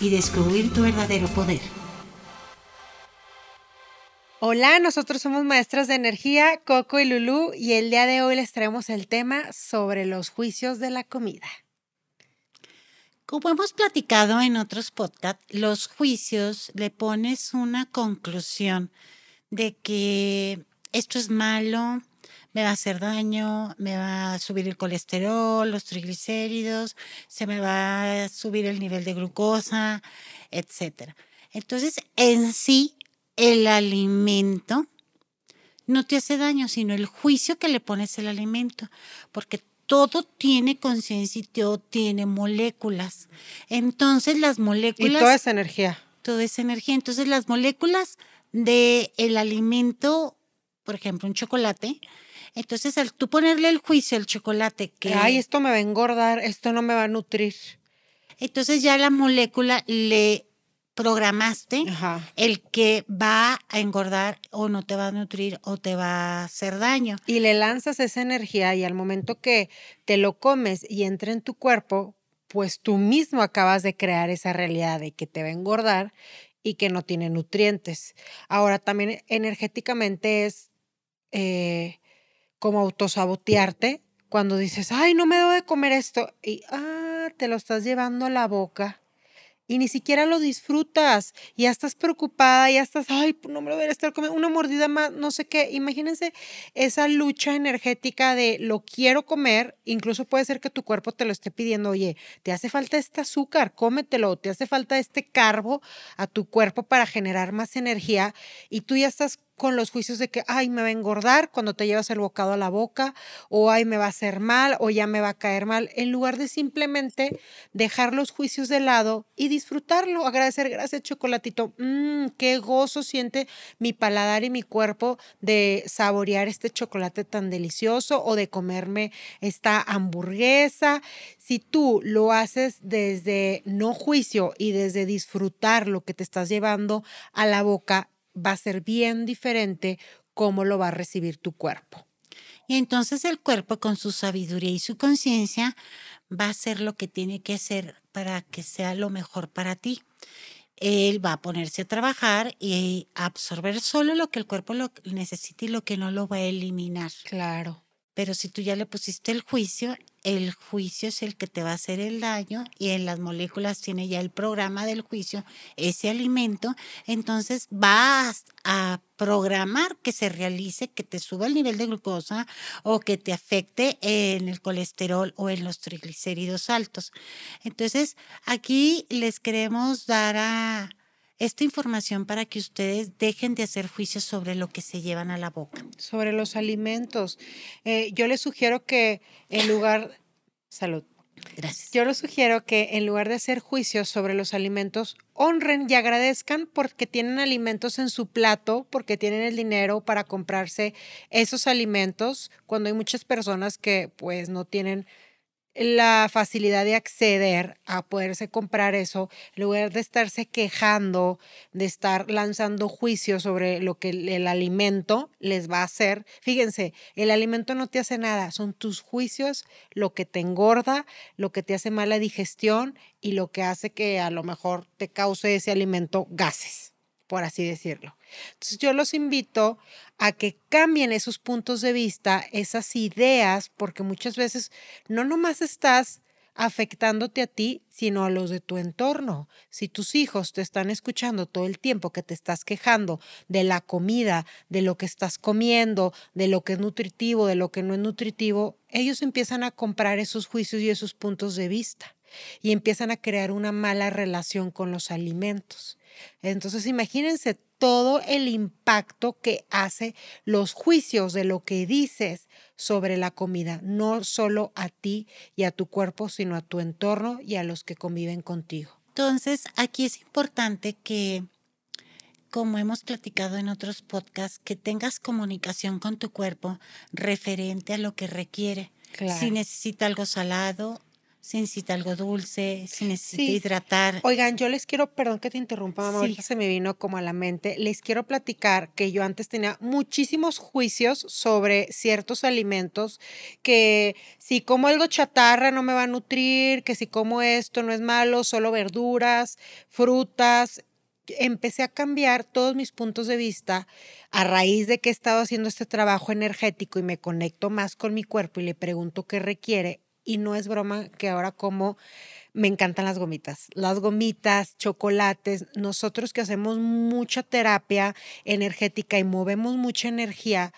y descubrir tu verdadero poder. Hola, nosotros somos maestras de energía, Coco y Lulu, y el día de hoy les traemos el tema sobre los juicios de la comida. Como hemos platicado en otros podcasts, los juicios le pones una conclusión de que esto es malo, me va a hacer daño, me va a subir el colesterol, los triglicéridos, se me va a subir el nivel de glucosa, etc. Entonces, en sí, el alimento no te hace daño, sino el juicio que le pones al alimento, porque todo tiene conciencia y todo tiene moléculas. Entonces, las moléculas... Y toda esa energía. Toda esa energía. Entonces, las moléculas del el alimento, por ejemplo, un chocolate, entonces, al tú ponerle el juicio al chocolate que... Ay, esto me va a engordar, esto no me va a nutrir. Entonces ya la molécula le programaste el que va a engordar o no te va a nutrir o te va a hacer daño. Y le lanzas esa energía y al momento que te lo comes y entra en tu cuerpo, pues tú mismo acabas de crear esa realidad de que te va a engordar y que no tiene nutrientes. Ahora también energéticamente es... Eh, como autosabotearte cuando dices, ay, no me debo de comer esto. Y, ah, te lo estás llevando a la boca y ni siquiera lo disfrutas. Ya estás preocupada, ya estás, ay, pues, no me lo debería estar comiendo, una mordida más, no sé qué. Imagínense esa lucha energética de lo quiero comer, incluso puede ser que tu cuerpo te lo esté pidiendo, oye, te hace falta este azúcar, cómetelo, te hace falta este carbo a tu cuerpo para generar más energía y tú ya estás con los juicios de que, ay, me va a engordar cuando te llevas el bocado a la boca, o ay, me va a hacer mal, o ya me va a caer mal, en lugar de simplemente dejar los juicios de lado y disfrutarlo, agradecer, gracias chocolatito, mmm, qué gozo siente mi paladar y mi cuerpo de saborear este chocolate tan delicioso o de comerme esta hamburguesa. Si tú lo haces desde no juicio y desde disfrutar lo que te estás llevando a la boca, va a ser bien diferente cómo lo va a recibir tu cuerpo. Y entonces el cuerpo con su sabiduría y su conciencia va a hacer lo que tiene que hacer para que sea lo mejor para ti. Él va a ponerse a trabajar y absorber solo lo que el cuerpo lo necesita y lo que no lo va a eliminar. Claro. Pero si tú ya le pusiste el juicio, el juicio es el que te va a hacer el daño y en las moléculas tiene ya el programa del juicio, ese alimento, entonces vas a programar que se realice, que te suba el nivel de glucosa o que te afecte en el colesterol o en los triglicéridos altos. Entonces, aquí les queremos dar a, esta información para que ustedes dejen de hacer juicios sobre lo que se llevan a la boca. Sobre los alimentos. Eh, yo les sugiero que en lugar... Salud. Gracias. Yo les sugiero que en lugar de hacer juicios sobre los alimentos, honren y agradezcan porque tienen alimentos en su plato, porque tienen el dinero para comprarse esos alimentos, cuando hay muchas personas que pues no tienen la facilidad de acceder a poderse comprar eso, en lugar de estarse quejando, de estar lanzando juicios sobre lo que el, alimento les va a hacer. Fíjense, el alimento no te hace nada, son tus juicios lo que te engorda, lo que te hace mala digestión y lo que hace que a lo mejor te cause ese alimento gases, por así decirlo. Entonces yo los invito a que cambien esos puntos de vista, esas ideas, porque muchas veces no nomás estás afectándote a ti, sino a los de tu entorno. Si tus hijos te están escuchando todo el tiempo que te estás quejando de la comida, de lo que estás comiendo, de lo que es nutritivo, de lo que no es nutritivo, ellos empiezan a comprar esos juicios y esos puntos de vista y empiezan a crear una mala relación con los alimentos. Entonces imagínense todo el impacto que hace los juicios de lo que dices sobre la comida, no solo a ti y a tu cuerpo, sino a tu entorno y a los que conviven contigo. Entonces, aquí es importante que, como hemos platicado en otros podcasts, que tengas comunicación con tu cuerpo referente a lo que requiere. Si necesita algo salado, si necesita algo dulce, si necesita hidratar. Oigan, yo les quiero, perdón que te interrumpa, mamá, ahorita se me vino como a la mente, les quiero platicar que yo antes tenía muchísimos juicios sobre ciertos alimentos, que si como algo chatarra no me va a nutrir, que si como esto no es malo, solo verduras, frutas, empecé a cambiar todos mis puntos de vista a raíz de que he estado haciendo este trabajo energético y me conecto más con mi cuerpo y le pregunto qué requiere y no es broma que ahora como me encantan las gomitas. Las gomitas, chocolates, nosotros que hacemos mucha terapia energética y movemos mucha energía,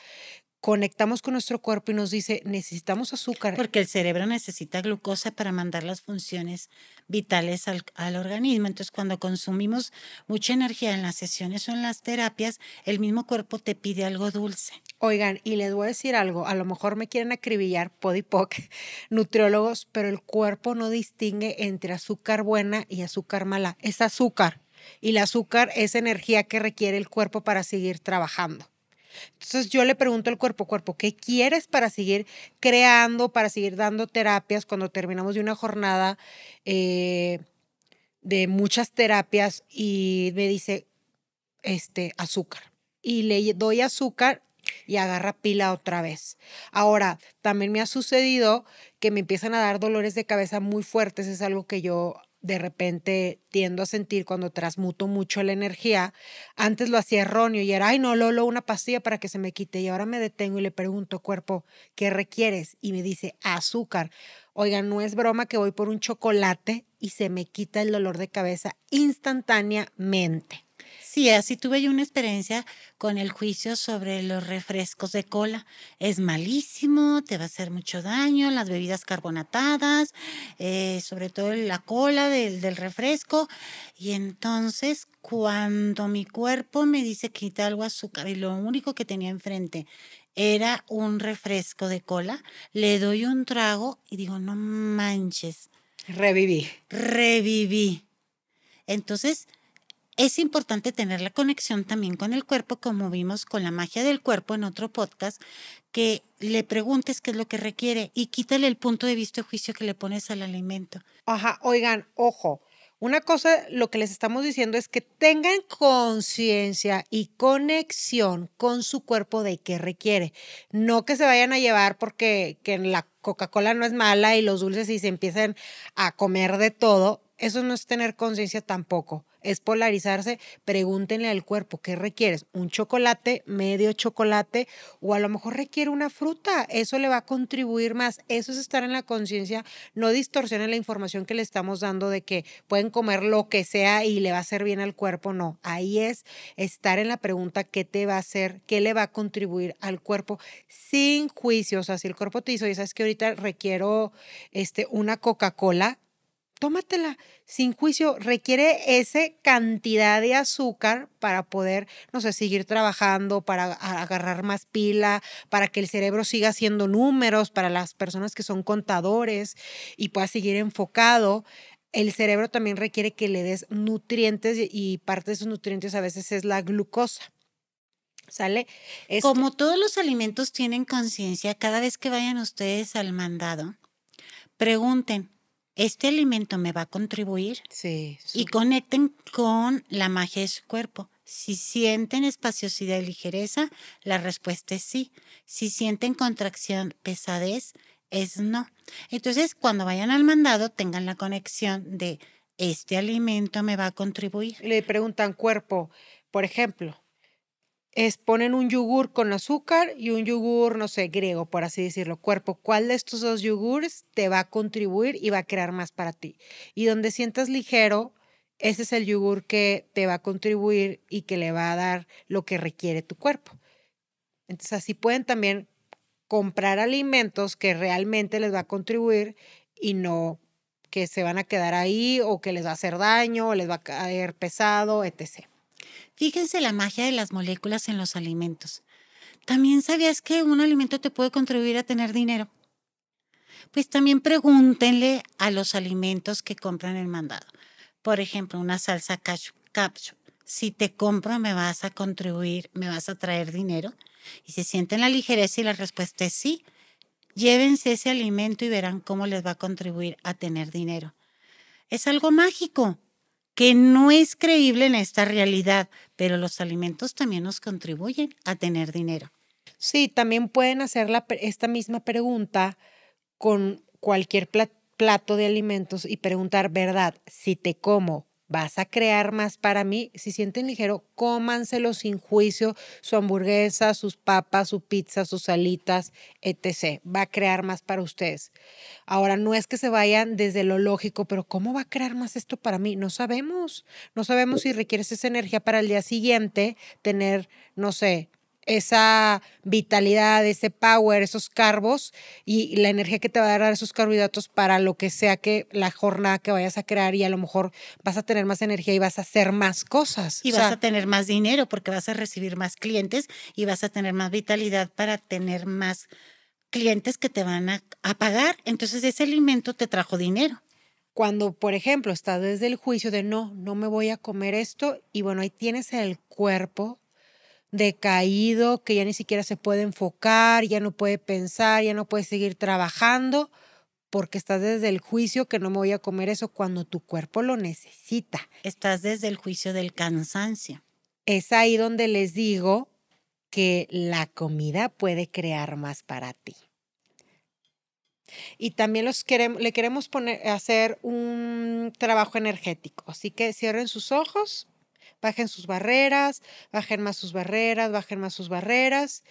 conectamos con nuestro cuerpo y nos dice, necesitamos azúcar. Porque el cerebro necesita glucosa para mandar las funciones vitales al, organismo. Entonces, cuando consumimos mucha energía en las sesiones o en las terapias, el mismo cuerpo te pide algo dulce. Oigan, y les voy a decir algo, a lo mejor me quieren acribillar podipoc, nutriólogos, pero el cuerpo no distingue entre azúcar buena y azúcar mala. Es azúcar. Y el azúcar es energía que requiere el cuerpo para seguir trabajando. Entonces yo le pregunto al cuerpo, cuerpo, ¿qué quieres para seguir creando, para seguir dando terapias cuando terminamos de una jornada eh, de muchas terapias? Y me dice, este, azúcar. Y le doy azúcar y agarra pila otra vez. Ahora, también me ha sucedido que me empiezan a dar dolores de cabeza muy fuertes, es algo que yo de repente tiendo a sentir cuando transmuto mucho la energía. Antes lo hacía erróneo y era, ay, no, Lolo, una pastilla para que se me quite. Y ahora me detengo y le pregunto, cuerpo, ¿qué requieres? Y me dice, azúcar. Oigan, no es broma que voy por un chocolate y se me quita el dolor de cabeza instantáneamente. Sí, así tuve yo una experiencia con el juicio sobre los refrescos de cola. Es malísimo, te va a hacer mucho daño, las bebidas carbonatadas, eh, sobre todo la cola del, del, refresco. Y entonces, cuando mi cuerpo me dice quita algo azúcar y lo único que tenía enfrente era un refresco de cola, le doy un trago y digo, no manches. Reviví. Reviví. Entonces, es importante tener la conexión también con el cuerpo, como vimos con la magia del cuerpo en otro podcast, que le preguntes qué es lo que requiere y quítale el punto de vista y juicio que le pones al alimento. Ajá, oigan, ojo. Una cosa, lo que les estamos diciendo es que tengan conciencia y conexión con su cuerpo de qué requiere. No que se vayan a llevar porque que la Coca-Cola no es mala y los dulces y se empiecen a comer de todo. Eso no es tener conciencia tampoco es polarizarse, pregúntenle al cuerpo, ¿qué requieres? ¿Un chocolate, medio chocolate o a lo mejor requiere una fruta? Eso le va a contribuir más. Eso es estar en la conciencia, no distorsionen la información que le estamos dando de que pueden comer lo que sea y le va a hacer bien al cuerpo, no. Ahí es estar en la pregunta, ¿qué te va a hacer? ¿Qué le va a contribuir al cuerpo? Sin juicio, o sea, si el cuerpo te dice, sabes que ahorita requiero este, una Coca-Cola, tómatela sin juicio. Requiere esa cantidad de azúcar para poder, no sé, seguir trabajando, para agarrar más pila, para que el cerebro siga haciendo números, para las personas que son contadores y pueda seguir enfocado. El cerebro también requiere que le des nutrientes y parte de esos nutrientes a veces es la glucosa. ¿Sale? Como todos los alimentos tienen conciencia, cada vez que vayan ustedes al mandado, pregunten, este alimento me va a contribuir. Sí. Y conecten con la magia de su cuerpo. Si sienten espaciosidad y ligereza, la respuesta es sí. Si sienten contracción, pesadez, es no. Entonces, cuando vayan al mandado, tengan la conexión de este alimento me va a contribuir. Le preguntan cuerpo, por ejemplo, es ponen un yogur con azúcar y un yogur, no sé, griego, por así decirlo, cuerpo. ¿Cuál de estos dos yogures te va a contribuir y va a crear más para ti? Y donde sientas ligero, ese es el yogur que te va a contribuir y que le va a dar lo que requiere tu cuerpo. Entonces así pueden también comprar alimentos que realmente les va a contribuir y no que se van a quedar ahí o que les va a hacer daño o les va a caer pesado, etc. Fíjense la magia de las moléculas en los alimentos. ¿También sabías que un alimento te puede contribuir a tener dinero? Pues también pregúntenle a los alimentos que compran el mandado. por ejemplo, una salsa capsule. Si te compro, me vas a contribuir, me vas a traer dinero. Y se sienten la ligereza y la respuesta es sí. Llévense ese alimento y verán cómo les va a contribuir a tener dinero. Es algo mágico que no es creíble en esta realidad, pero los alimentos también nos contribuyen a tener dinero. Sí, también pueden hacer esta misma pregunta con cualquier plato de alimentos y preguntar, ¿verdad? Si te como, vas a crear más para mí. Si sienten ligero, cómanselo sin juicio, su hamburguesa, sus papas, su pizza, sus salitas, etc. Va a crear más para ustedes. Ahora, no es que se vayan desde lo lógico, pero ¿cómo va a crear más esto para mí? No sabemos. No sabemos si requieres esa energía para el día siguiente, tener, no sé, esa vitalidad, ese power, esos carbos y la energía que te va a dar esos carbohidratos para lo que sea que la jornada que vayas a crear y a lo mejor vas a tener más energía y vas a hacer más cosas. Y vas a tener más dinero porque vas a recibir más clientes y vas a tener más vitalidad para tener más clientes que te van a, a pagar. Entonces ese alimento te trajo dinero cuando, por ejemplo, estás desde el juicio de no, no me voy a comer esto, y bueno, ahí tienes el cuerpo decaído, que ya ni siquiera se puede enfocar, ya no puede pensar, ya no puede seguir trabajando, porque estás desde el juicio que no me voy a comer eso cuando tu cuerpo lo necesita. Estás desde el juicio del cansancio. Es ahí donde les digo que la comida puede crear más para ti. Y también los queremos, le queremos poner, hacer un trabajo energético. Así que cierren sus ojos bajen sus barreras, bajen más sus barreras, bajen más sus barreras.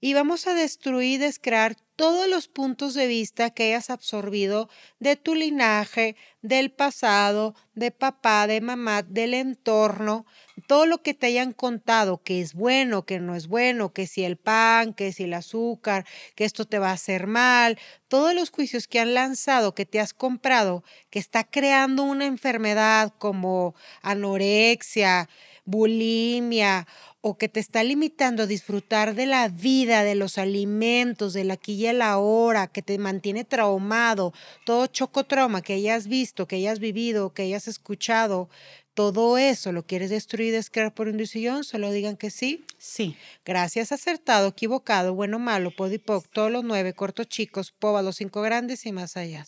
Y vamos a destruir, descrear todos los puntos de vista que hayas absorbido de tu linaje, del pasado, de papá, de mamá, del entorno, todo lo que te hayan contado, que es bueno, que no es bueno, que si el pan, que si el azúcar, que esto te va a hacer mal, todos los juicios que han lanzado, que te has comprado, que está creando una enfermedad como anorexia, bulimia o que te está limitando a disfrutar de la vida, de los alimentos, de la aquí y la hora, que te mantiene traumado, todo chocotrauma que hayas visto, que hayas vivido, que hayas escuchado, todo eso lo quieres destruir, descrear por un sillón, solo digan que sí. Sí. Gracias, acertado, equivocado, bueno, malo, podipoc, todos los nueve, cortos, chicos, poba, los cinco grandes y más allá.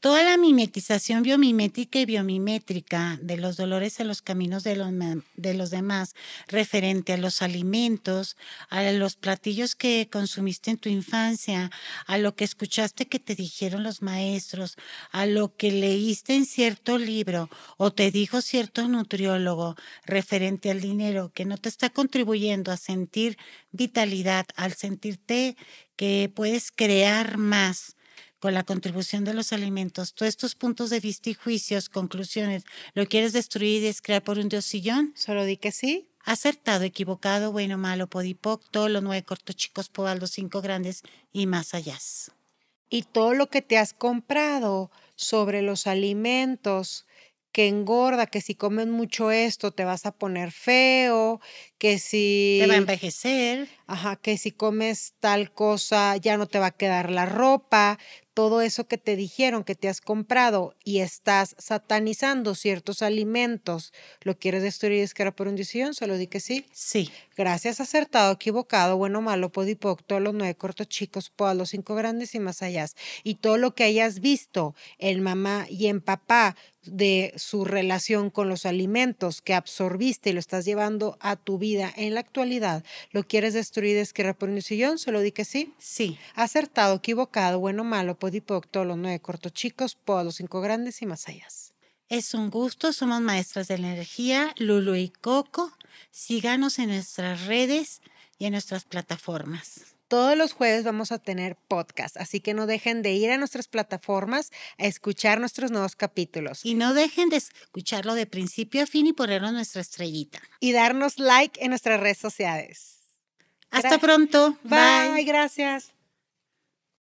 Toda la mimetización biomimética y biomimétrica de los dolores en los caminos de los, de los demás referente a los alimentos, a los platillos que consumiste en tu infancia, a lo que escuchaste que te dijeron los maestros, a lo que leíste en cierto libro o te dijo cierto nutriólogo referente al dinero que no te está contribuyendo a sentir vitalidad, al sentirte que puedes crear más con la contribución de los alimentos, todos estos puntos de vista y juicios, conclusiones, ¿lo quieres destruir y descrear por un diosillón? Solo di que sí. Acertado, equivocado, bueno, malo, podipoc, todos los nueve cortos chicos, los cinco grandes y más allá. Y todo lo que te has comprado sobre los alimentos, que engorda, que si comes mucho esto te vas a poner feo, que si... Te va a envejecer. Ajá, que si comes tal cosa ya no te va a quedar la ropa, todo eso que te dijeron que te has comprado y estás satanizando ciertos alimentos, ¿lo quieres destruir y descargar por un decisión? Solo di que sí. Sí. Gracias, acertado, equivocado, bueno, malo, podipoc, todos los nueve cortos chicos, poas, los cinco grandes y más allá. Y todo lo que hayas visto en mamá y en papá de su relación con los alimentos que absorbiste y lo estás llevando a tu vida en la actualidad, ¿lo quieres destruir y descargar por un sillón? Solo di que sí. Sí. Acertado, equivocado, bueno, malo, podipoc, todos los nueve cortos chicos, poas, los cinco grandes y más allá. Es un gusto, somos maestras de la energía, Lulu y Coco. Síganos en nuestras redes y en nuestras plataformas. Todos los jueves vamos a tener podcast, así que no dejen de ir a nuestras plataformas a escuchar nuestros nuevos capítulos. Y no dejen de escucharlo de principio a fin y ponernos nuestra estrellita. Y darnos like en nuestras redes sociales. Hasta pronto. Bye. Gracias.